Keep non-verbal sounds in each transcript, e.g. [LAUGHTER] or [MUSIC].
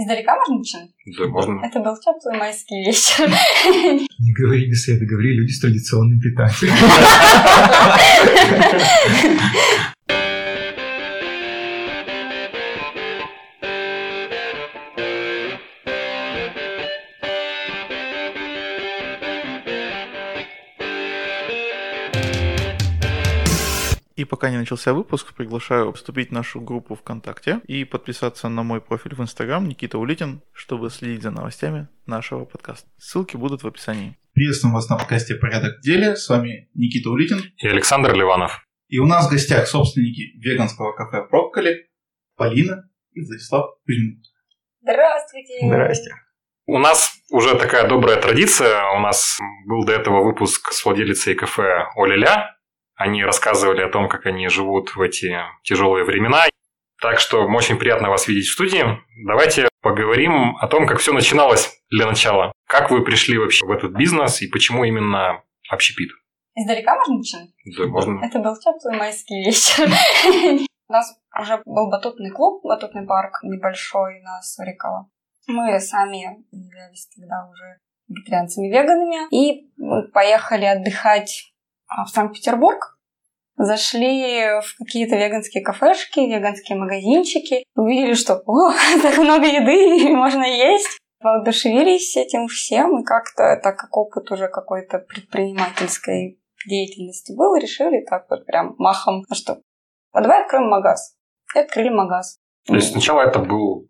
Издалека можно начинать? Да, можно. Это был теплый майский вечер. [LAUGHS] Не говори беседы, говори люди с традиционным питанием. [LAUGHS] пока не начался выпуск, приглашаю вступить в нашу группу ВКонтакте и подписаться на мой профиль в Инстаграм Никита Улитин, чтобы следить за новостями нашего подкаста. Ссылки будут в описании. Приветствуем вас на подкасте «Порядок в деле». С вами Никита Улитин. И Александр Ливанов. И у нас в гостях собственники веганского кафе «Брокколи» Полина и Владислав Кузьмин. Здравствуйте! Здрасте. У нас уже такая добрая традиция. У нас был до этого выпуск с владелицей кафе Оля-ля. Они рассказывали о том, как они живут в эти тяжелые времена. Так что очень приятно вас видеть в студии. Давайте поговорим о том, как все начиналось для начала. Как вы пришли вообще в этот бизнес и почему именно общепит? Издалека можно начинать? Да, можно. Это был теплый майский вечер. У нас уже был батутный клуб, батутный парк небольшой на Сурикова. Мы сами являлись тогда уже вегетарианцами-веганами. И поехали отдыхать в Санкт-Петербург. Зашли в какие-то веганские кафешки, веганские магазинчики. Увидели, что о, [LAUGHS] так много еды, [LAUGHS] можно есть. Воодушевились этим всем, и как-то, так как опыт уже какой-то предпринимательской деятельности был, решили так вот прям махом, а что, а давай откроем магаз. И открыли магаз. То есть сначала это был,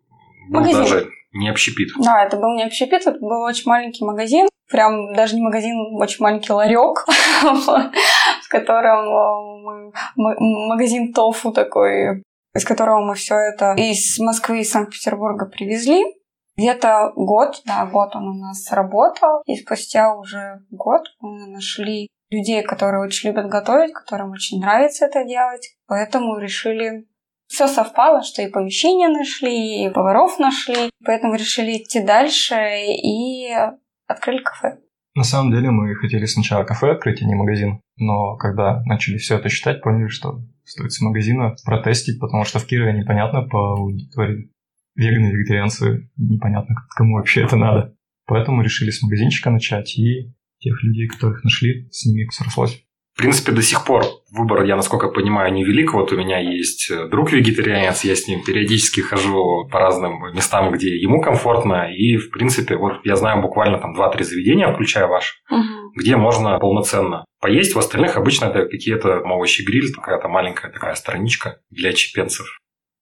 был Магазин. даже не общепит. Да, это был не общепит, это был очень маленький магазин. Прям даже не магазин, очень маленький ларек, [LAUGHS] котором мы... Магазин тофу такой, из которого мы все это из Москвы и Санкт-Петербурга привезли. Где-то год, да, год он у нас работал. И спустя уже год мы нашли людей, которые очень любят готовить, которым очень нравится это делать. Поэтому решили все совпало, что и помещение нашли, и поваров нашли. Поэтому решили идти дальше и открыли кафе. На самом деле мы хотели сначала кафе открыть, а не магазин. Но когда начали все это считать, поняли, что стоит с магазина протестить, потому что в Кирове непонятно по аудитории. Веганы, вегетарианцы, непонятно, кому вообще это надо. Поэтому решили с магазинчика начать, и тех людей, которых нашли, с ними срослось. В принципе, до сих пор выбор, я насколько понимаю, невелик. Вот у меня есть э, друг вегетарианец, я с ним периодически хожу по разным местам, где ему комфортно. И, в принципе, вот я знаю буквально там 2-3 заведения, включая ваш, где можно полноценно поесть. В остальных обычно это какие-то овощи-гриль, какая-то маленькая такая страничка для чепенцев.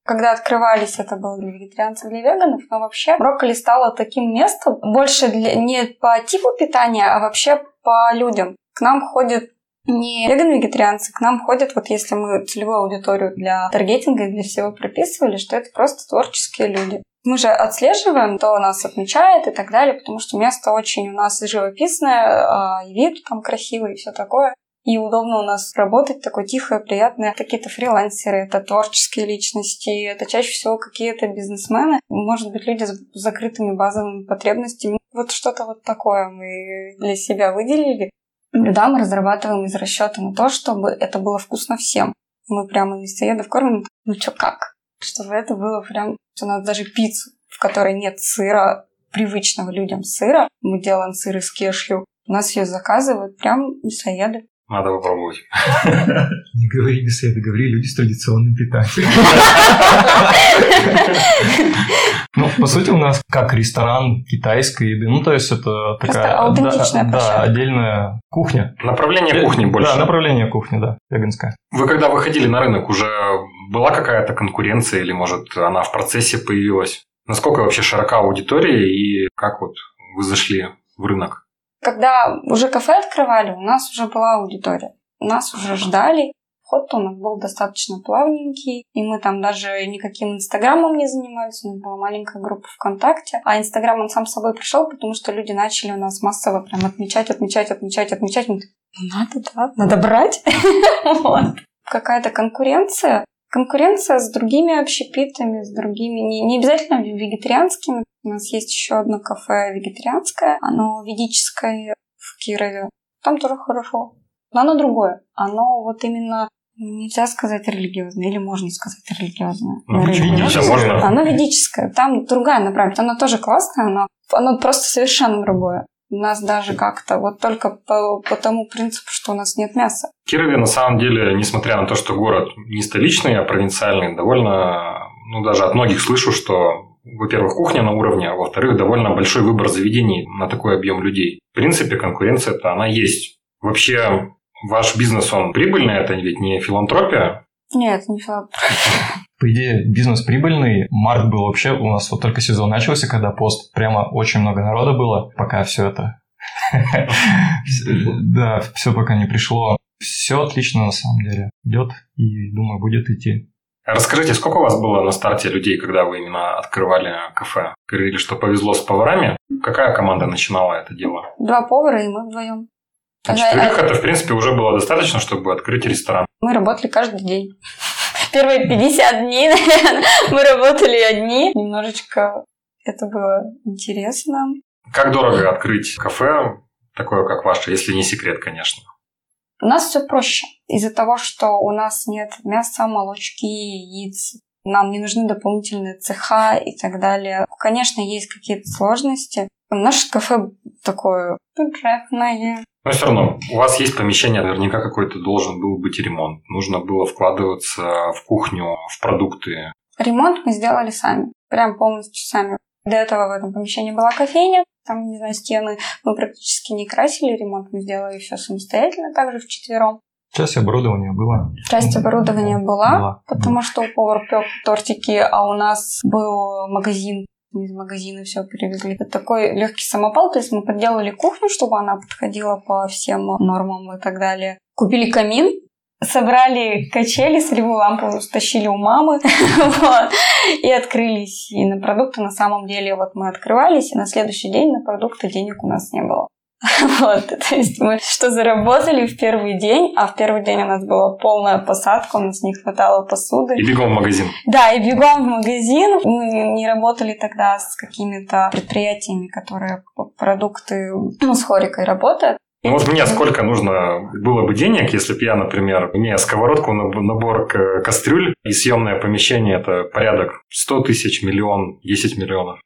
Когда открывались, это было для вегетарианцев, для веганов, но вообще брокколи стало таким местом больше для, не по типу питания, а вообще по людям. К нам ходят не веганы-вегетарианцы, к нам ходят, вот если мы целевую аудиторию для таргетинга и для всего прописывали, что это просто творческие люди. Мы же отслеживаем, кто нас отмечает и так далее, потому что место очень у нас живописное, а, и вид там красивый и все такое. И удобно у нас работать, такое тихое, приятное. Какие-то фрилансеры, это творческие личности, это чаще всего какие-то бизнесмены. Может быть, люди с закрытыми базовыми потребностями. Вот что-то вот такое мы для себя выделили. Блюда мы разрабатываем из расчета на то, чтобы это было вкусно всем. Мы прямо мясоедов кормим, ну чё как? Чтобы это было прям... У нас даже пиццу, в которой нет сыра, привычного людям сыра. Мы делаем сыр из кешью. У нас ее заказывают прям мясоеды. Надо попробовать. [LAUGHS] Не говори беседы, говори люди с традиционным питанием. [LAUGHS] Ну, по сути, у нас как ресторан китайской еды. Ну, то есть это Просто такая... аутентичная да, да, отдельная кухня. Направление кухни больше. Да, направление кухни, да, веганская. Вы когда выходили на рынок, уже была какая-то конкуренция или, может, она в процессе появилась? Насколько вообще широка аудитория и как вот вы зашли в рынок? Когда уже кафе открывали, у нас уже была аудитория. Нас уже ждали. Вход у нас был достаточно плавненький, и мы там даже никаким инстаграмом не занимались, у нас была маленькая группа ВКонтакте, а инстаграм он сам собой пришел, потому что люди начали у нас массово прям отмечать, отмечать, отмечать, отмечать. Мы ну надо, да, надо брать. [LAUGHS] Какая-то конкуренция, конкуренция с другими общепитами, с другими, не, не обязательно вегетарианскими. У нас есть еще одно кафе вегетарианское, оно ведическое в Кирове. Там тоже хорошо. Но оно другое. Оно вот именно Нельзя сказать религиозное, или можно сказать религиозное. Ну, религиозное. можно. Оно ведическое, там другая направленность, оно тоже классное, но оно просто совершенно другое. У нас даже как-то вот только по, по тому принципу, что у нас нет мяса. В Кирове, на самом деле, несмотря на то, что город не столичный, а провинциальный, довольно, ну, даже от многих слышу, что, во-первых, кухня на уровне, а во-вторых, довольно большой выбор заведений на такой объем людей. В принципе, конкуренция-то она есть. Вообще, ваш бизнес, он прибыльный, это ведь не филантропия. Нет, не филантропия. По идее, бизнес прибыльный. Март был вообще, у нас вот только сезон начался, когда пост, прямо очень много народа было, пока все это... [LAUGHS] Да, все пока не пришло. Все отлично на самом деле. Идет и, думаю, будет идти. Расскажите, сколько у вас было на старте людей, когда вы именно открывали кафе? Говорили, что повезло с поварами. Какая команда начинала это дело? Два повара, и мы вдвоем. А четырех это, в принципе, уже было достаточно, чтобы открыть ресторан. Мы работали каждый день. [LAUGHS] Первые 50 дней, наверное, [LAUGHS] мы работали одни. Немножечко это было интересно. Как дорого открыть кафе, такое как ваше, если не секрет, конечно? У нас все проще. Из-за того, что у нас нет мяса, молочки, яиц, нам не нужны дополнительные цеха и так далее. Конечно, есть какие-то сложности. Наше кафе такое бюджетное. Но все равно, у вас есть помещение, наверняка какой-то должен был быть ремонт. Нужно было вкладываться в кухню, в продукты. Ремонт мы сделали сами. Прям полностью сами. До этого в этом помещении была кофейня. Там, не знаю, стены мы практически не красили. Ремонт мы сделали все самостоятельно, также вчетвером. Часть оборудования была. Часть оборудования была, Была. потому что у повар пек тортики, а у нас был магазин. Из магазина все привезли. Это такой легкий самопал, то есть мы подделали кухню, чтобы она подходила по всем нормам и так далее. Купили камин, собрали качели, солевую лампу стащили у мамы [LAUGHS] и открылись. И на продукты на самом деле вот мы открывались, и на следующий день на продукты денег у нас не было. [LAUGHS] Вот, то есть мы что заработали в первый день, а в первый день у нас была полная посадка, у нас не хватало посуды. И бегом в магазин. Да, и бегом в магазин. Мы не работали тогда с какими-то предприятиями, которые продукты, ну, с хорикой работают. Ну вот мне сколько нужно было бы денег, если бы я, например, имея сковородку, наб- набор кастрюль и съемное помещение, это порядок 100 тысяч, миллион, 10 миллионов.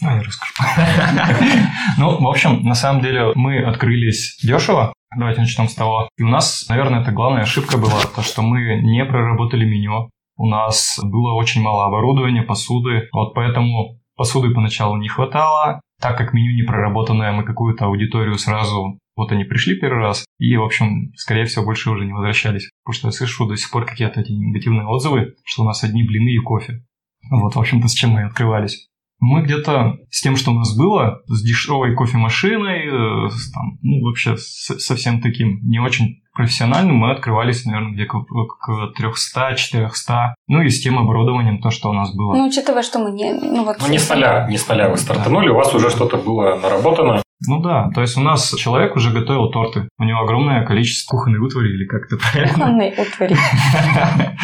Ну, я расскажу. [LAUGHS] Ну, в общем, на самом деле мы открылись дешево. Давайте начнем с того. И у нас, наверное, это главная ошибка была, то, что мы не проработали меню. У нас было очень мало оборудования, посуды. Вот поэтому посуды поначалу не хватало. Так как меню не проработанное, мы какую-то аудиторию сразу... Вот они пришли первый раз, и, в общем, скорее всего, больше уже не возвращались. Потому что я слышу до сих пор какие-то эти негативные отзывы, что у нас одни блины и кофе. Вот, в общем-то, с чем мы открывались. Мы где-то с тем, что у нас было, с дешевой кофемашиной, э, с там, ну, вообще с- совсем таким не очень профессиональным, мы открывались, наверное, где к, к 300-400. Ну и с тем оборудованием, то, что у нас было. Ну, учитывая, что мы не... Ну, вот Ну не с нуля, не с нуля вы стартанули, у вас уже что-то было наработано. Ну да, то есть у нас человек уже готовил торты. У него огромное количество кухонной утвари, или как это правильно Кухонной утвари. [LAUGHS]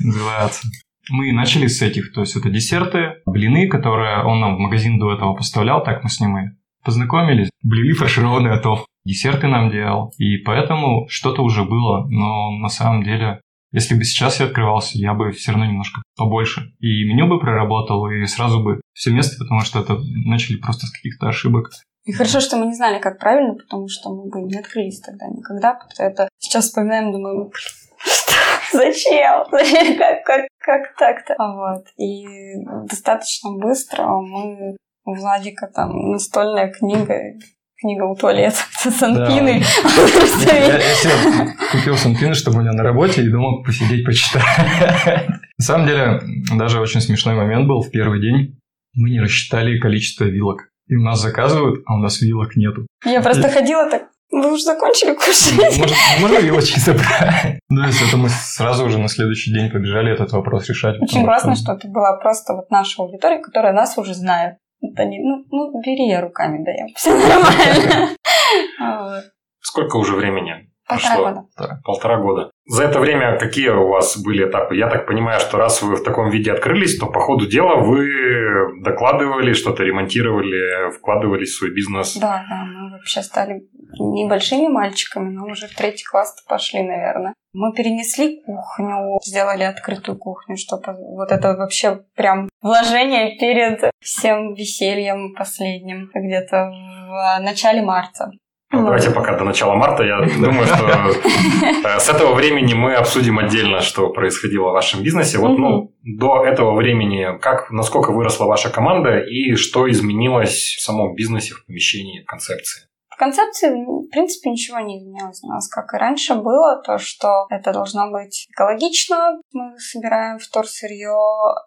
называется. Мы начали с этих, то есть это десерты, блины, которые он нам в магазин до этого поставлял, так мы с ним и познакомились. Блины фаршированный готов. Десерты нам делал. И поэтому что-то уже было, но на самом деле если бы сейчас я открывался, я бы все равно немножко побольше. И меню бы проработал, и сразу бы все место, потому что это начали просто с каких-то ошибок. И хорошо, что мы не знали, как правильно, потому что мы бы не открылись тогда никогда. Это сейчас вспоминаем, думаем, «Ну, что? Зачем? Зачем? [LAUGHS] Как, как, как так-то? Вот. И достаточно быстро мы у Владика там настольная книга, книга у туалета, [LAUGHS] санпины. Я, я себе купил санпины, чтобы у меня на работе, и думал посидеть, почитать. На самом деле, даже очень смешной момент был в первый день. Мы не рассчитали количество вилок. И у нас заказывают, а у нас вилок нету. Я просто ходила так, вы уже закончили кушать? Можно, можно вилочки забрать? Ну, есть это мы сразу уже на следующий день побежали этот вопрос решать. Очень классно, что- это была просто вот наша аудитория, которая нас уже знает. Вот они, ну, ну, бери, я руками даем. Все нормально. Сколько уже времени Полтора прошло? года. Полтора года. За это время какие у вас были этапы? Я так понимаю, что раз вы в таком виде открылись, то по ходу дела вы докладывали, что-то ремонтировали, вкладывались в свой бизнес. Да, да, мы вообще стали небольшими мальчиками, но уже в третий класс пошли, наверное. Мы перенесли кухню, сделали открытую кухню, чтобы вот это вообще прям вложение перед всем весельем последним, где-то в начале марта. Ну, давайте пока до начала марта. Я думаю, что [LAUGHS] э, с этого времени мы обсудим отдельно, что происходило в вашем бизнесе. Вот, ну, до этого времени, как, насколько выросла ваша команда и что изменилось в самом бизнесе, в помещении, в концепции? В концепции, в принципе, ничего не изменилось у нас, как и раньше было, то, что это должно быть экологично, мы собираем вторсырье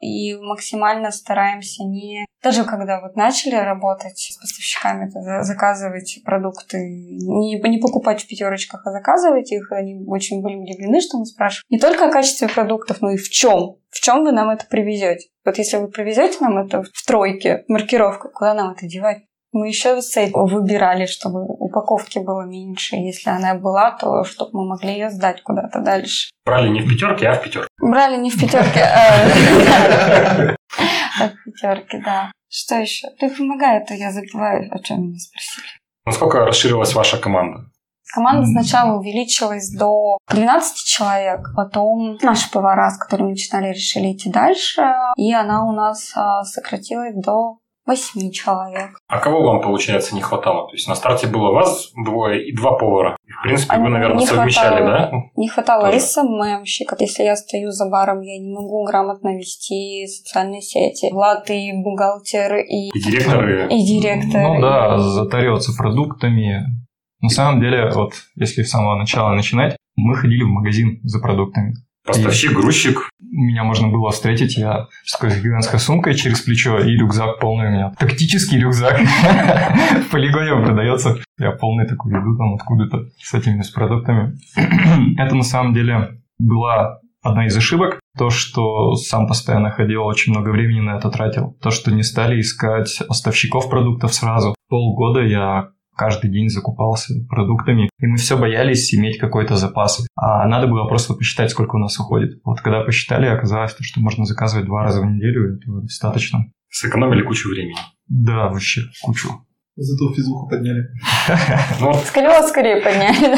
и максимально стараемся не... Даже когда вот начали работать с поставщиками, заказывать продукты, не, не покупать в пятерочках, а заказывать их, они очень были удивлены, что мы спрашиваем не только о качестве продуктов, но и в чем. В чем вы нам это привезете? Вот если вы привезете нам это в тройке, маркировка, куда нам это девать? Мы еще с этим выбирали, чтобы упаковки было меньше. Если она была, то чтобы мы могли ее сдать куда-то дальше. Брали не в пятерке, а в пятерке. Брали не в пятерке, а в пятерке, [LAUGHS] да. Что еще? Ты помогай, а то я забываю, о чем меня спросили. Насколько расширилась ваша команда? Команда сначала увеличилась до 12 человек, потом наши повара, с которыми начинали, решили идти дальше, и она у нас а, сократилась до восьми человек. А кого вам, получается, не хватало? То есть на старте было вас двое и два повара. И, в принципе, а вы, наверное, совмещали, хватало, да? Не хватало Тоже. СММщика. Если я стою за баром, я не могу грамотно вести социальные сети. Влад и бухгалтер, и... И директоры. И директор. Ну да, и... затарется продуктами. На самом деле, вот если с самого начала начинать, мы ходили в магазин за продуктами. Поставщик, грузчик. Меня можно было встретить, я с гигантской сумкой через плечо и рюкзак полный у меня. Тактический рюкзак. [LAUGHS] В полигоне продается. Я полный такой иду там откуда-то с этими с продуктами. [CLEARS THROAT] Это на самом деле была одна из ошибок. То, что сам постоянно ходил, очень много времени на это тратил. То, что не стали искать поставщиков продуктов сразу. Полгода я каждый день закупался продуктами, и мы все боялись иметь какой-то запас. А надо было просто посчитать, сколько у нас уходит. Вот когда посчитали, оказалось, что можно заказывать два раза в неделю, этого достаточно. Сэкономили кучу времени. Да, вообще кучу. Зато физуху подняли. [LAUGHS] Ну, скорее, скорее подняли.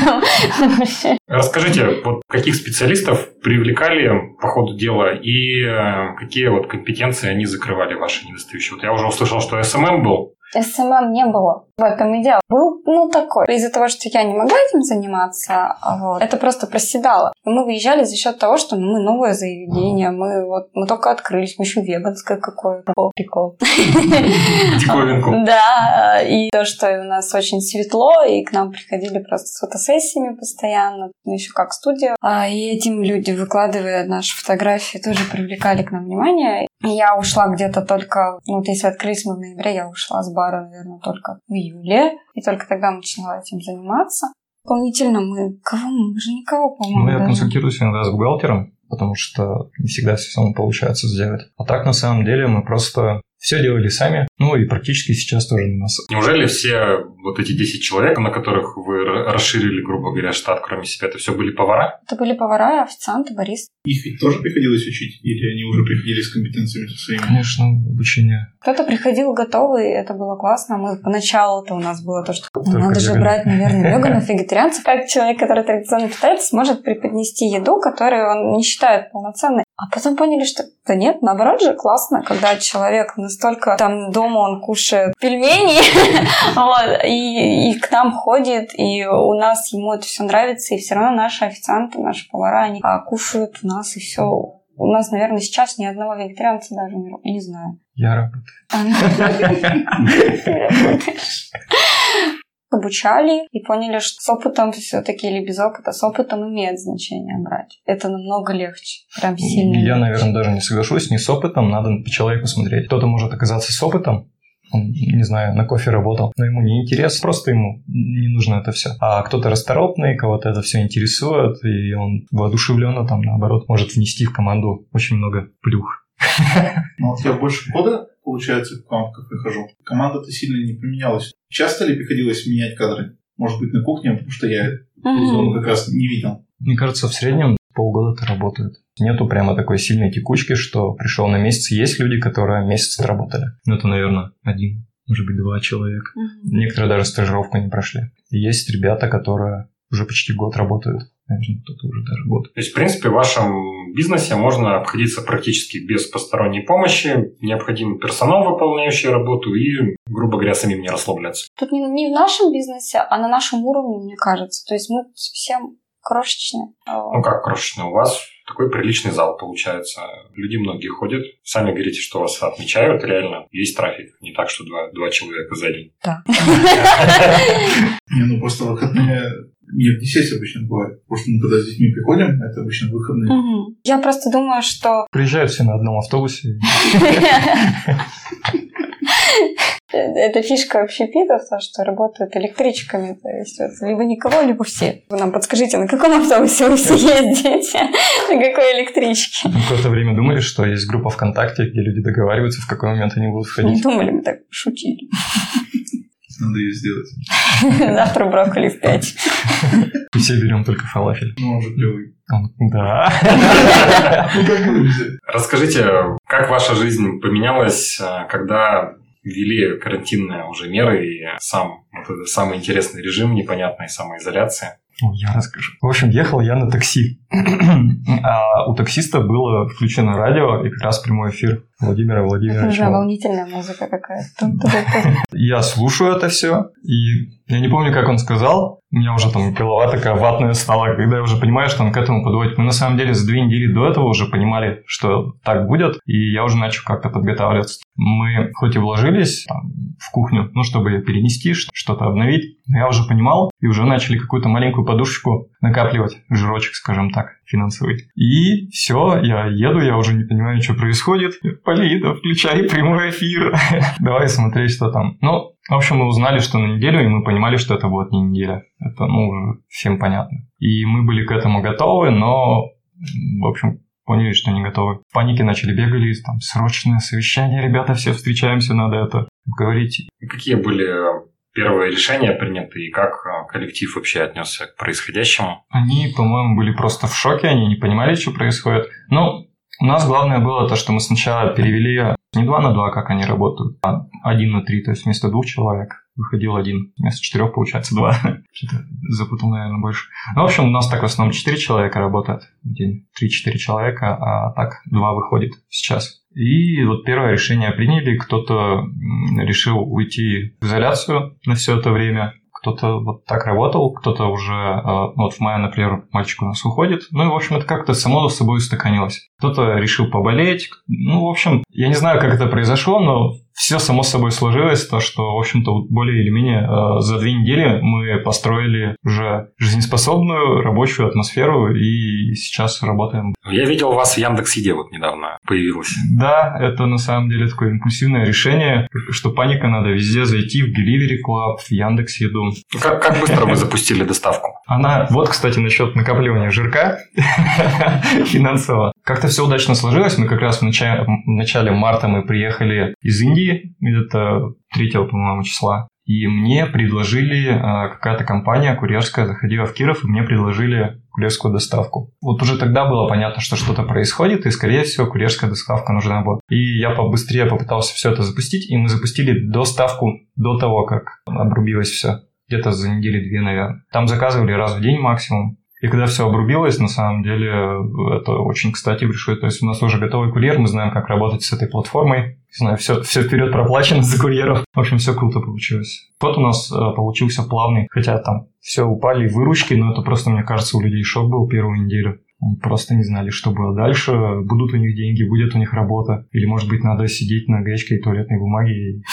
Расскажите, вот каких специалистов привлекали по ходу дела и э, какие вот компетенции они закрывали ваши недостающие? Вот я уже услышал, что SMM был, SMM не было. В этом и дело. Был, ну, такой. Из-за того, что я не могла этим заниматься, вот, это просто проседало. И мы выезжали за счет того, что ну, мы новое заведение, мы вот, мы только открылись, мы еще веганское какое-то. Был прикол. Диковинку. [LAUGHS] Да, и то, что у нас очень светло, и к нам приходили просто с фотосессиями постоянно, мы еще как студия. А, и этим люди, выкладывая наши фотографии, тоже привлекали к нам внимание. Я ушла где-то только, ну, вот если открылись мы в ноябре, я ушла с бара, наверное, только в июле. И только тогда начала этим заниматься. Дополнительно мы... Кого мы? Же никого, по-моему, Ну, я консультируюсь иногда с бухгалтером, потому что не всегда все самому получается сделать. А так, на самом деле, мы просто все делали сами, ну и практически сейчас тоже на нас. Неужели все вот эти 10 человек, на которых вы расширили, грубо говоря, штат, кроме себя, это все были повара? Это были повара, официанты, баристы. Их ведь тоже приходилось учить? Или они уже приходили с компетенциями своими? Конечно, обучение. Кто-то приходил готовый, это было классно. Мы поначалу-то у нас было то, что ну, надо же брать, наверное, [LAUGHS] веганов, вегетарианцев. Как человек, который традиционно питается, сможет преподнести еду, которую он не считает полноценной. А потом поняли, что да нет, наоборот же классно, когда человек настолько там дома он кушает пельмени, [LAUGHS] вот, и, и к нам ходит, и у нас ему это все нравится, и все равно наши официанты, наши повара, они а, кушают у нас, и все. У нас, наверное, сейчас ни одного вегетарианца даже не, не знаю. Я работаю. [LAUGHS] обучали и поняли, что с опытом все-таки или без опыта, с опытом имеет значение брать. Это намного легче, прям сильно. Я, легче. наверное, даже не соглашусь, не с опытом, надо по человеку смотреть. Кто-то может оказаться с опытом, он, не знаю, на кофе работал, но ему не интересно, просто ему не нужно это все. А кто-то расторопный, кого-то это все интересует, и он воодушевленно там, наоборот, может внести в команду очень много плюх. Ну вот я больше года, получается, к вам в кафе хожу. Команда-то сильно не поменялась. Часто ли приходилось менять кадры? Может быть, на кухне, потому что я зону как раз не видел. Мне кажется, в среднем полгода это работает. Нету прямо такой сильной текучки, что пришел на месяц. Есть люди, которые месяц отработали. Ну, это, наверное, один может быть, два человека. Некоторые даже стажировку не прошли. Есть ребята, которые уже почти год работают. Наверное, кто-то уже даже год. То есть, в принципе, в вашем бизнесе можно обходиться практически без посторонней помощи. Необходим персонал, выполняющий работу, и, грубо говоря, самим не расслабляться. Тут не, не в нашем бизнесе, а на нашем уровне, мне кажется. То есть мы совсем крошечные. Ну как крошечный, у вас такой приличный зал получается. Люди многие ходят. Сами говорите, что вас отмечают. Реально, есть трафик. Не так, что два, два человека за день. Да. [LAUGHS] Не, ну просто выходные не в 10 обычно бывает. Потому что мы когда с детьми приходим, это обычно выходные. Мгм. Я просто думаю, что Приезжают все на одном автобусе. [LAUGHS] Это фишка общепита, то, что работают электричками. То есть вот, либо никого, либо все. Вы нам подскажите, на каком автобусе вы все ездите? [LAUGHS] На какой электричке? Мы Какое-то время думали, что есть группа ВКонтакте, где люди договариваются, в какой момент они будут Не входить. думали, мы так шутили. Надо ее сделать. [LAUGHS] Завтра брокколи в пять. И [LAUGHS] все берем только фалафель. Ну, он уже клевый. Да. [LAUGHS] Ну? Расскажите, как ваша жизнь поменялась, э, когда ввели карантинные уже меры и сам вот этот самый интересный режим непонятной самоизоляции? Я расскажу. В общем, ехал я на такси. [CLEARS THROAT] А у таксиста было включено радио и как раз прямой эфир Владимира Владимировича. Нужна волнительная музыка какая-то. Я слушаю это все, и я не помню, как он сказал. У меня уже там голова такая ватная стала, когда я уже понимаю, что он к этому подводит. Мы на самом деле за две недели до этого уже понимали, что так будет, и я уже начал как-то подготавливаться. Мы хоть и вложились там, в кухню, ну, чтобы ее перенести, что-то обновить, но я уже понимал, и уже начали какую-то маленькую подушечку накапливать, жирочек, скажем так, финансовый. И все, я еду, я уже не понимаю, что происходит. Полина, включай прямой эфир. [LAUGHS] Давай смотреть, что там. Ну, в общем, мы узнали, что на неделю, и мы понимали, что это будет не неделя. Это, ну, уже всем понятно. И мы были к этому готовы, но, в общем, поняли, что не готовы. В панике начали бегали, там, срочное совещание, ребята, все встречаемся, надо это говорить. Какие были первые решения приняты и как э, коллектив вообще отнесся к происходящему? Они, по-моему, были просто в шоке, они не понимали, что происходит. Ну, у нас главное было то, что мы сначала перевели не 2 на 2, как они работают, а 1 на 3, то есть вместо двух человек выходил один, вместо четырех получается два. [LAUGHS] Что-то запутал, наверное, больше. Ну, в общем, у нас так в основном 4 человека работает в день, 3-4 человека, а так два выходит сейчас. И вот первое решение приняли, кто-то решил уйти в изоляцию на все это время, кто-то вот так работал, кто-то уже, э, ну, вот в мае, например, мальчик у нас уходит. Ну и, в общем, это как-то само с собой устаканилось. Кто-то решил поболеть. Ну, в общем, я не знаю, как это произошло, но все само собой сложилось, то, что, в общем-то, более или менее э, за две недели мы построили уже жизнеспособную рабочую атмосферу и сейчас работаем. Я видел вас в Яндекс.Еде вот недавно появилось. Да, это на самом деле такое импульсивное решение, что паника надо везде зайти, в Delivery Club, в Яндекс Еду. Как, как быстро вы запустили доставку? Она, вот, кстати, насчет накапливания жирка [LAUGHS] финансового. Как-то все удачно сложилось. Мы как раз в начале, в начале марта мы приехали из Индии, где-то 3, по-моему, числа. И мне предложили, а, какая-то компания курьерская заходила в Киров, и мне предложили курьерскую доставку. Вот уже тогда было понятно, что что-то происходит, и, скорее всего, курьерская доставка нужна была. И я побыстрее попытался все это запустить, и мы запустили доставку до того, как обрубилось все где-то за недели-две, наверное. Там заказывали раз в день максимум. И когда все обрубилось, на самом деле это очень кстати пришло. То есть у нас уже готовый курьер, мы знаем, как работать с этой платформой. Не знаю, все, все вперед проплачено за курьеров. В общем, все круто получилось. Вот у нас э, получился плавный, хотя там все упали выручки, но это просто, мне кажется, у людей шок был первую неделю. Они просто не знали, что было дальше, будут у них деньги, будет у них работа. Или, может быть, надо сидеть на гречке и туалетной бумаге и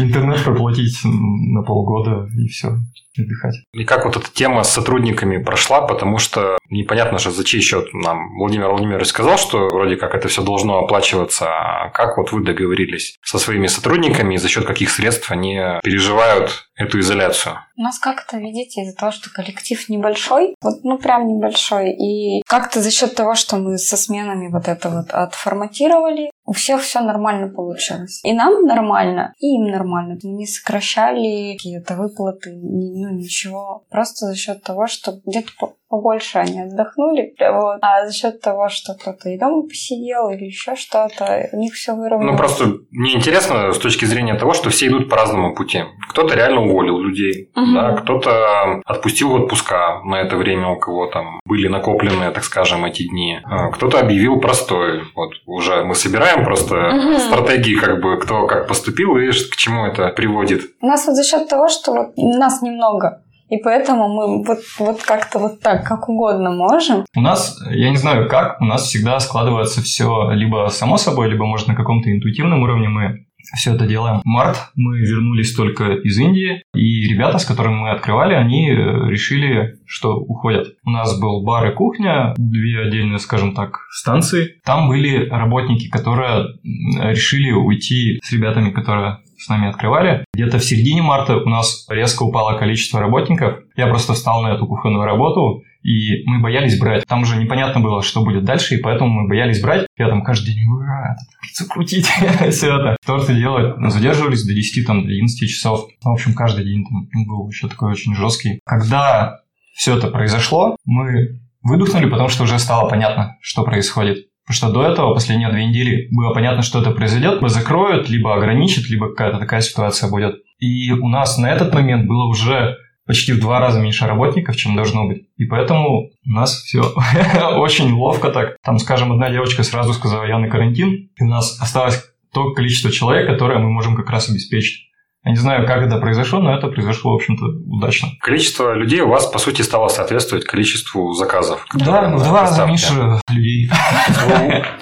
интернет проплатить на полгода и все, отдыхать. И как вот эта тема с сотрудниками прошла, потому что непонятно же, за чей счет нам Владимир Владимирович сказал, что вроде как это все должно оплачиваться. А как вот вы договорились со своими сотрудниками и за счет каких средств они переживают эту изоляцию? У нас как-то, видите, из-за того, что коллектив небольшой, вот, ну прям небольшой, и как-то за счет того, что мы со сменами вот это вот отформатировали, у всех все нормально получилось. И нам нормально, и им нормально. Мы не сокращали какие-то выплаты, ну ничего. Просто за счет того, что где-то побольше они отдохнули. Вот. А за счет того, что кто-то и дома посидел или еще что-то, у них все выровнялось. Ну, просто мне интересно с точки зрения того, что все идут по разному пути. Кто-то реально уволил людей, угу. да, кто-то отпустил отпуска на это время, у кого там были накопленные, так скажем, эти дни. А кто-то объявил простой. Вот уже мы собираем просто угу. стратегии, как бы кто как поступил и к чему это приводит. У нас вот за счет того, что вот нас немного, и поэтому мы вот, вот как-то вот так, как угодно можем. У нас, я не знаю как, у нас всегда складывается все либо само собой, либо, может, на каком-то интуитивном уровне мы все это делаем. Март мы вернулись только из Индии, и ребята, с которыми мы открывали, они э, решили, что уходят. У нас был бар и кухня, две отдельные, скажем так, станции. Там были работники, которые решили уйти с ребятами, которые с нами открывали. Где-то в середине марта у нас резко упало количество работников. Я просто встал на эту кухонную работу, и мы боялись брать. Там уже непонятно было, что будет дальше, и поэтому мы боялись брать. Я там каждый день, ура, пиццу крутить, все это. Торты делать. Задерживались до 10, там, до 11 часов. В общем, каждый день там был еще такой очень жесткий. Когда все это произошло, мы выдохнули, потому что уже стало понятно, что происходит. Потому что до этого, последние две недели, было понятно, что это произойдет. Закроют, либо ограничат, либо какая-то такая ситуация будет. И у нас на этот момент было уже почти в два раза меньше работников, чем должно быть. И поэтому у нас все [LAUGHS] очень ловко так. Там, скажем, одна девочка сразу сказала, я на карантин, и у нас осталось то количество человек, которое мы можем как раз обеспечить. Я не знаю, как это произошло, но это произошло, в общем-то, удачно. Количество людей у вас, по сути, стало соответствовать количеству заказов. Да, в два раза меньше людей.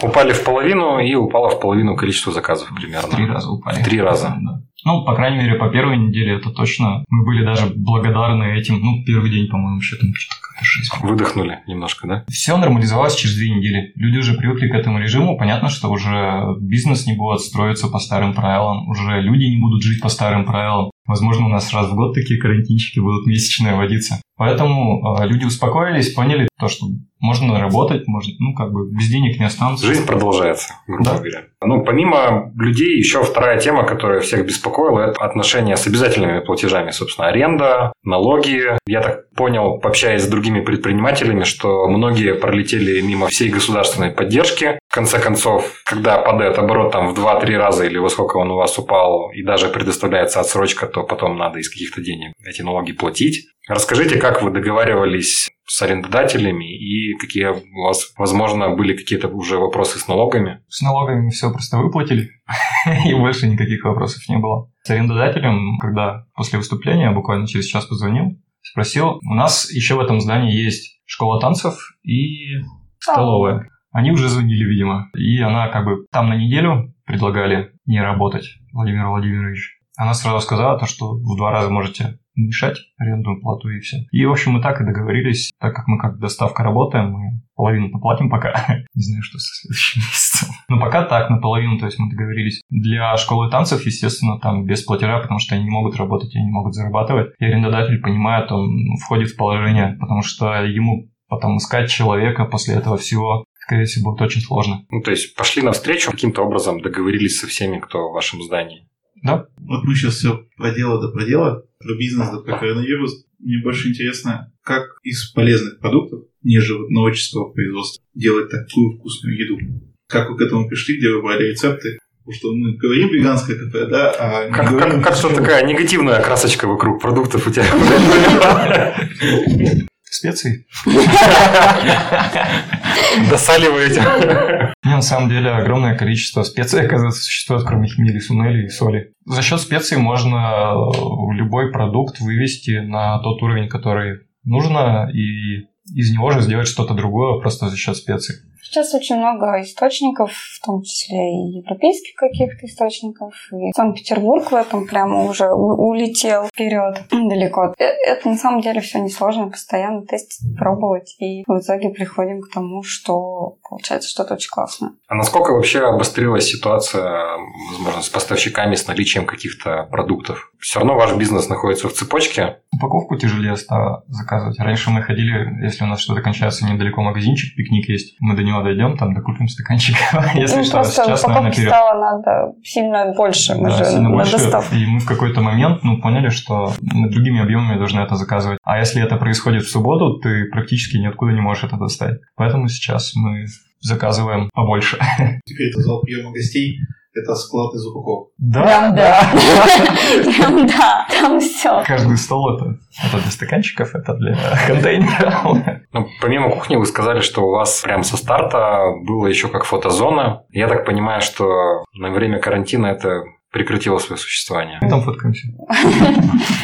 Упали в половину и упало в половину количество заказов примерно. Три раза упали. Три раза. Да. Ну, по крайней мере, по первой неделе это точно. Мы были даже благодарны этим. Ну, первый день, по-моему, еще там что-то Выдохнули немножко, да? Все нормализовалось через две недели. Люди уже привыкли к этому режиму. Понятно, что уже бизнес не будет строиться по старым правилам, уже люди не будут жить по старым правилам. Возможно, у нас раз в год такие карантинчики будут месячные водиться. Поэтому э, люди успокоились, поняли то, что можно работать, можно, ну, как бы без денег не останутся. Жизнь продолжается, грубо да. говоря. Ну, помимо людей, еще вторая тема, которая всех беспокоила, это отношения с обязательными платежами, собственно, аренда, налоги. Я так понял, общаясь с другими предпринимателями, что многие пролетели мимо всей государственной поддержки. В конце концов, когда падает оборот там в 2-3 раза или во сколько он у вас упал, и даже предоставляется отсрочка, то потом надо из каких-то денег эти налоги платить. Расскажите, как вы договаривались с арендодателями и какие у вас, возможно, были какие-то уже вопросы с налогами? С налогами мы все просто выплатили, [LAUGHS] и больше никаких вопросов не было. С арендодателем, когда после выступления, буквально через час позвонил, спросил, у нас еще в этом здании есть школа танцев и столовая. Они уже звонили, видимо, и она как бы там на неделю предлагали не работать, Владимир Владимирович. Она сразу сказала то, что в два раза можете мешать арендную плату и все. И, в общем, мы так и договорились, так как мы как доставка работаем, мы половину поплатим пока. [LAUGHS] Не знаю, что со следующим месяцем. Но пока так, наполовину, то есть мы договорились. Для школы танцев, естественно, там без платежа, потому что они не могут работать, они не могут зарабатывать. И арендодатель понимает, он входит в положение, потому что ему потом искать человека после этого всего скорее всего, будет очень сложно. Ну, то есть пошли навстречу, каким-то образом договорились со всеми, кто в вашем здании. Да. Вот мы сейчас все про дело до продела, про бизнес до про коронавирус. Мне больше интересно, как из полезных продуктов, не животноводческого производства, делать такую вкусную еду. Как вы к этому пришли, где вы брали рецепты? Потому что мы говорим веганское кафе, да, а как, говорим, как, как что такая негативная красочка вокруг продуктов у тебя. Специи. Досаливаете. Не, на самом деле огромное количество специй, [LAUGHS] оказывается, существует, кроме хмели, сунели и соли. За счет специй можно любой продукт вывести на тот уровень, который нужно, и из него же сделать что-то другое просто за счет специй. Сейчас очень много источников, в том числе и европейских каких-то источников. И Санкт-Петербург в этом прямо уже улетел вперед [CLEARS THROAT] далеко. Э, это на самом деле все несложно, постоянно тестить, пробовать. И в итоге приходим к тому, что получается что-то очень классное. А насколько вообще обострилась ситуация, возможно, с поставщиками, с наличием каких-то продуктов? Все равно ваш бизнес находится в цепочке. Упаковку тяжелее стало заказывать. Раньше мы ходили, если у нас что-то кончается недалеко магазинчик, пикник есть, мы до него него дойдем, там докупим стаканчик. [LAUGHS] Если Ну, что, просто сейчас, наверное, вперед. стало надо сильно больше. Мы Да, же сильно на больше. доставку. И мы в какой-то момент ну, поняли, что мы другими объемами должны это заказывать. А если это происходит в субботу, ты практически ниоткуда не можешь это достать. Поэтому сейчас мы заказываем побольше. [LAUGHS] Теперь это зал приема гостей, это склад из упаковок. Прям да. Прям да. [LAUGHS] Там все. Каждый стол это, это для стаканчиков, это для [LAUGHS] контейнеров. Ну, помимо кухни вы сказали, что у вас прям со старта было еще как фотозона. Я так понимаю, что на время карантина это прекратило свое существование. [LAUGHS] Мы там фоткаемся.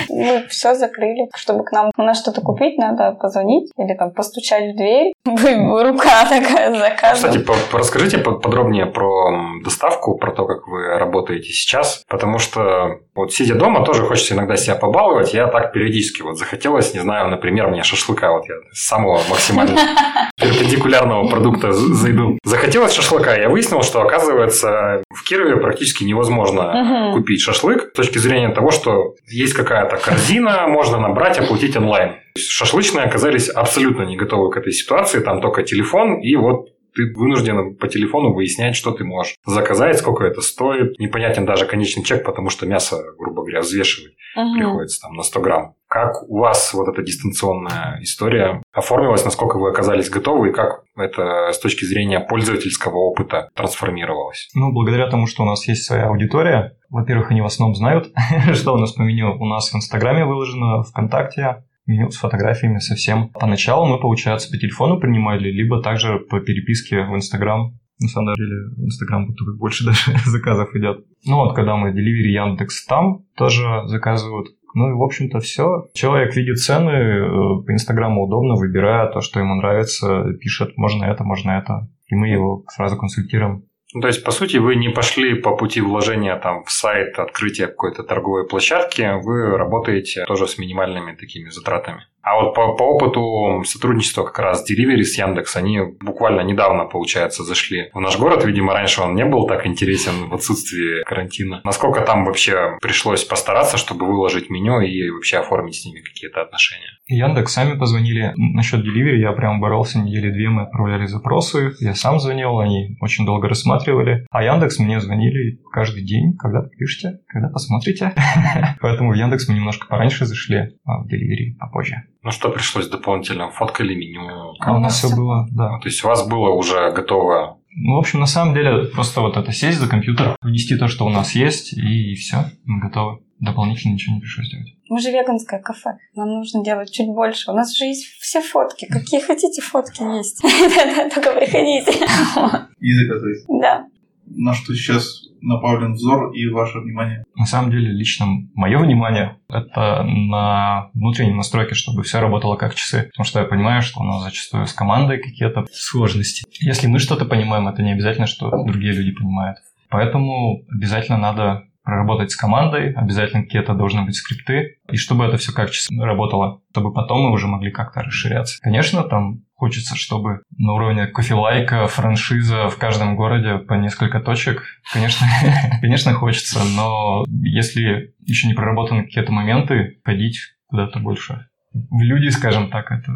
Мы все закрыли. Чтобы к нам на что-то купить, надо позвонить или там постучать в дверь. [LAUGHS] Рука такая заказывает. Кстати, расскажите по- подробнее про доставку, про то, как вы работаете сейчас, потому что вот сидя дома тоже хочется иногда себя побаловать. Я так периодически вот захотелось, не знаю, например, мне шашлыка, вот я самого максимально [LAUGHS] перпендикулярного продукта зайду. Захотелось шашлыка, я выяснил, что оказывается в Кирове практически невозможно Мгм. купить шашлык с точки зрения того, что есть какая-то корзина, можно набрать, оплатить онлайн. Шашлычные оказались абсолютно не готовы к этой ситуации, там только телефон, и вот ты вынужден по телефону выяснять, что ты можешь заказать, сколько это стоит. Непонятен даже конечный чек, потому что мясо, грубо говоря, взвешивать Мгм. приходится там на 100 грамм. Как у вас вот эта дистанционная история оформилась, насколько вы оказались готовы, и как это с точки зрения пользовательского опыта трансформировалось? Ну, благодаря тому, что у нас есть своя аудитория, во-первых, они в основном знают, [LAUGHS] что у нас по меню. У нас в Инстаграме выложено, ВКонтакте, с фотографиями совсем. Поначалу мы, получается, по телефону принимали, либо также по переписке в Инстаграм. На самом деле, в Инстаграм будто бы больше [LAUGHS] даже заказов идет. Ну вот, когда мы Delivery Яндекс там тоже заказывают. Ну и, в общем-то, все. Человек видит цены, э, по Инстаграму удобно, выбирая то, что ему нравится, пишет, можно это, можно это. И мы его сразу консультируем. Ну, то есть, по сути, вы не пошли по пути вложения там, в сайт, открытия какой-то торговой площадки, вы работаете тоже с минимальными такими затратами. А вот по, по опыту сотрудничества как раз Delivery с Яндекс, они буквально недавно, получается, зашли в наш город. Видимо, раньше он не был так интересен в отсутствии карантина. Насколько там вообще пришлось постараться, чтобы выложить меню и вообще оформить с ними какие-то отношения? Яндекс сами позвонили. Насчет Delivery я прям боролся недели две, мы отправляли запросы, я сам звонил, они очень долго рассматривали. А Яндекс мне звонили каждый день, когда пишете, когда посмотрите. [LAUGHS] Поэтому в Яндекс мы немножко пораньше зашли, а в Delivery попозже. Ну, что пришлось дополнительно? Фоткали меню? А у нас все было, да. То есть, у вас было уже готово Ну, в общем, на самом деле, просто вот это сесть за компьютер, внести то, что у нас есть, и все, мы готовы. Дополнительно ничего не пришлось делать. Мы же веганское кафе. Нам нужно делать чуть больше. У нас же есть все фотки. Какие хотите фотки есть. [LAUGHS] Только приходите. [LAUGHS] И заказывайте. Да. На что сейчас направлен взор и ваше внимание? На самом деле, лично мое внимание это на внутренней настройке, чтобы все работало как часы. Потому что я понимаю, что у нас зачастую с командой какие-то сложности. Если мы что-то понимаем, это не обязательно, что другие люди понимают. Поэтому обязательно надо проработать с командой, обязательно какие-то должны быть скрипты, и чтобы это все как часы работало, чтобы потом мы уже могли как-то расширяться. Конечно, там хочется, чтобы на уровне кофелайка, франшиза в каждом городе по несколько точек. Конечно, [LAUGHS] конечно хочется, но если еще не проработаны какие-то моменты, ходить куда-то больше. В люди, скажем так, это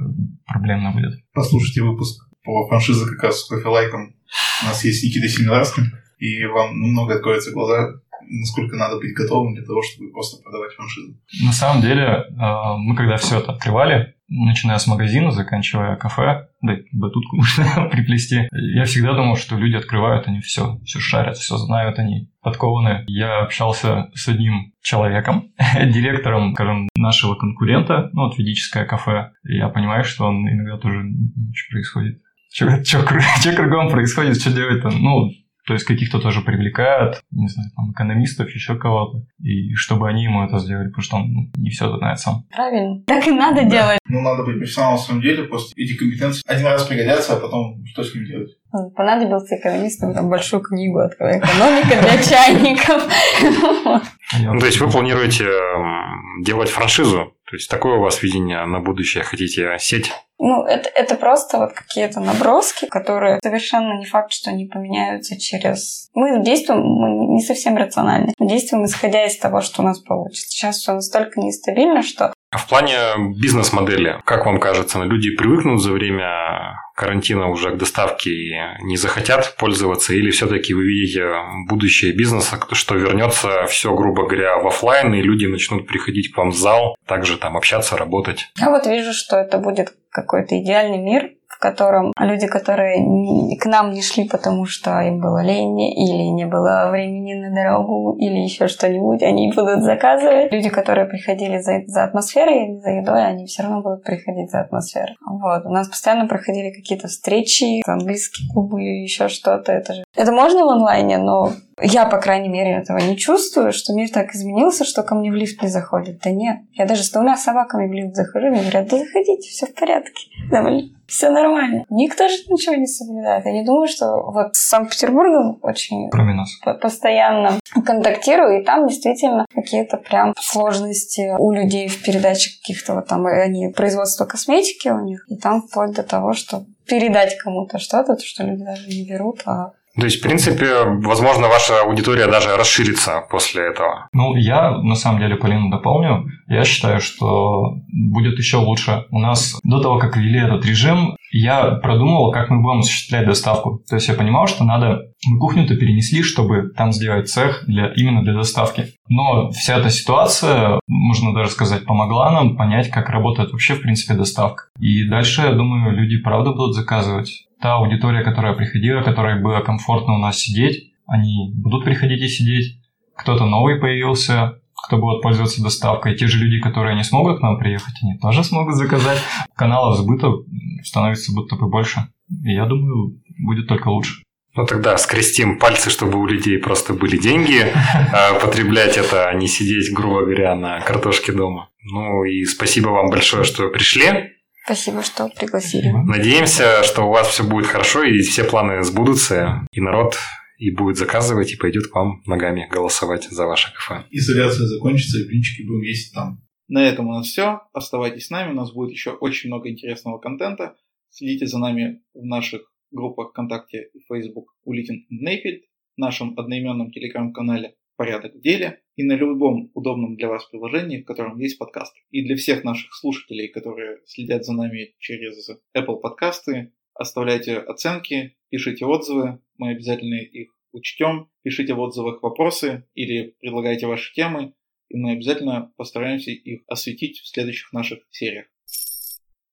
проблемно будет. Послушайте выпуск по франшизе как раз с кофелайком. У нас есть Никита Семинарский, и вам намного откроется глаза, насколько надо быть готовым для того, чтобы просто продавать франшизу. На самом деле, э, мы когда все это открывали, начиная с магазина, заканчивая кафе, да, батутку [LAUGHS] можно приплести, я всегда думал, что люди открывают, они все, все шарят, все знают, они подкованы. Я общался с одним человеком, [LAUGHS] директором, скажем, нашего конкурента, ну, вот ведическое кафе, и я понимаю, что он иногда тоже очень происходит. Что [LAUGHS] кругом происходит, что делать-то? Ну, то есть каких-то тоже привлекают, не знаю, там, экономистов, еще кого-то, и чтобы они ему это сделали, потому что он ну, не все знает сам. Правильно. Так и надо делать. Ну, надо быть профессионалом в своем деле, просто эти компетенции один раз пригодятся, а потом что с ним делать? Понадобился экономистам там большую книгу открой. Экономика для чайников. Ну, то есть вы планируете м, делать франшизу? То есть такое у вас видение на будущее? Хотите сеть? Ну, это, это просто вот какие-то наброски, которые совершенно не факт, что они поменяются через... Мы действуем, мы не совсем рациональны. Мы действуем, исходя из того, что у нас получится. Сейчас все настолько нестабильно, что в плане бизнес-модели, как вам кажется, люди привыкнут за время карантина уже к доставке и не захотят пользоваться, или все-таки вы видите будущее бизнеса, что вернется все, грубо говоря, в офлайн, и люди начнут приходить к вам в зал, также там общаться, работать? Я вот вижу, что это будет какой-то идеальный мир, в котором люди, которые к нам не шли, потому что им было лень, или не было времени на дорогу, или еще что-нибудь, они будут заказывать. Люди, которые приходили за, за атмосферой или за едой, они все равно будут приходить за атмосферой. Вот. У нас постоянно проходили какие-то встречи, английские клубы, еще что-то. Это же... Это можно в онлайне, но я, по крайней мере, этого не чувствую, что мир так изменился, что ко мне в лифт не заходит. Да нет. Я даже с двумя собаками в лифт захожу, мне говорят, да заходите, все в порядке. Да, все нормально. Никто же ничего не соблюдает. Я не думаю, что вот с Санкт-Петербургом очень нас. постоянно контактирую, и там действительно какие-то прям сложности у людей в передаче каких-то вот там, они производство косметики у них, и там вплоть до того, что передать кому-то что-то, что люди даже не берут, а то есть, в принципе, возможно, ваша аудитория даже расширится после этого. Ну, я, на самом деле, Полину дополню. Я считаю, что будет еще лучше. У нас до того, как ввели этот режим, я продумывал, как мы будем осуществлять доставку. То есть я понимал, что надо... Мы кухню-то перенесли, чтобы там сделать цех для, именно для доставки. Но вся эта ситуация, можно даже сказать, помогла нам понять, как работает вообще, в принципе, доставка. И дальше, я думаю, люди правда будут заказывать та аудитория, которая приходила, которой было комфортно у нас сидеть, они будут приходить и сидеть. Кто-то новый появился, кто будет пользоваться доставкой. Те же люди, которые не смогут к нам приехать, они тоже смогут заказать. Каналов сбыта становится будто бы больше. И я думаю, будет только лучше. Ну тогда скрестим пальцы, чтобы у людей просто были деньги а потреблять это, а не сидеть, грубо говоря, на картошке дома. Ну и спасибо вам большое, что пришли. Спасибо, что пригласили. Надеемся, что у вас все будет хорошо, и все планы сбудутся, и народ и будет заказывать, и пойдет к вам ногами голосовать за ваше кафе. Изоляция закончится, и блинчики будем есть там. На этом у нас все. Оставайтесь с нами, у нас будет еще очень много интересного контента. Следите за нами в наших группах ВКонтакте и Facebook Улитин Нейфельд, в нашем одноименном телеграм-канале «Порядок в деле», и на любом удобном для вас приложении, в котором есть подкаст. И для всех наших слушателей, которые следят за нами через Apple подкасты, оставляйте оценки, пишите отзывы, мы обязательно их учтем, пишите в отзывах вопросы или предлагайте ваши темы, и мы обязательно постараемся их осветить в следующих наших сериях.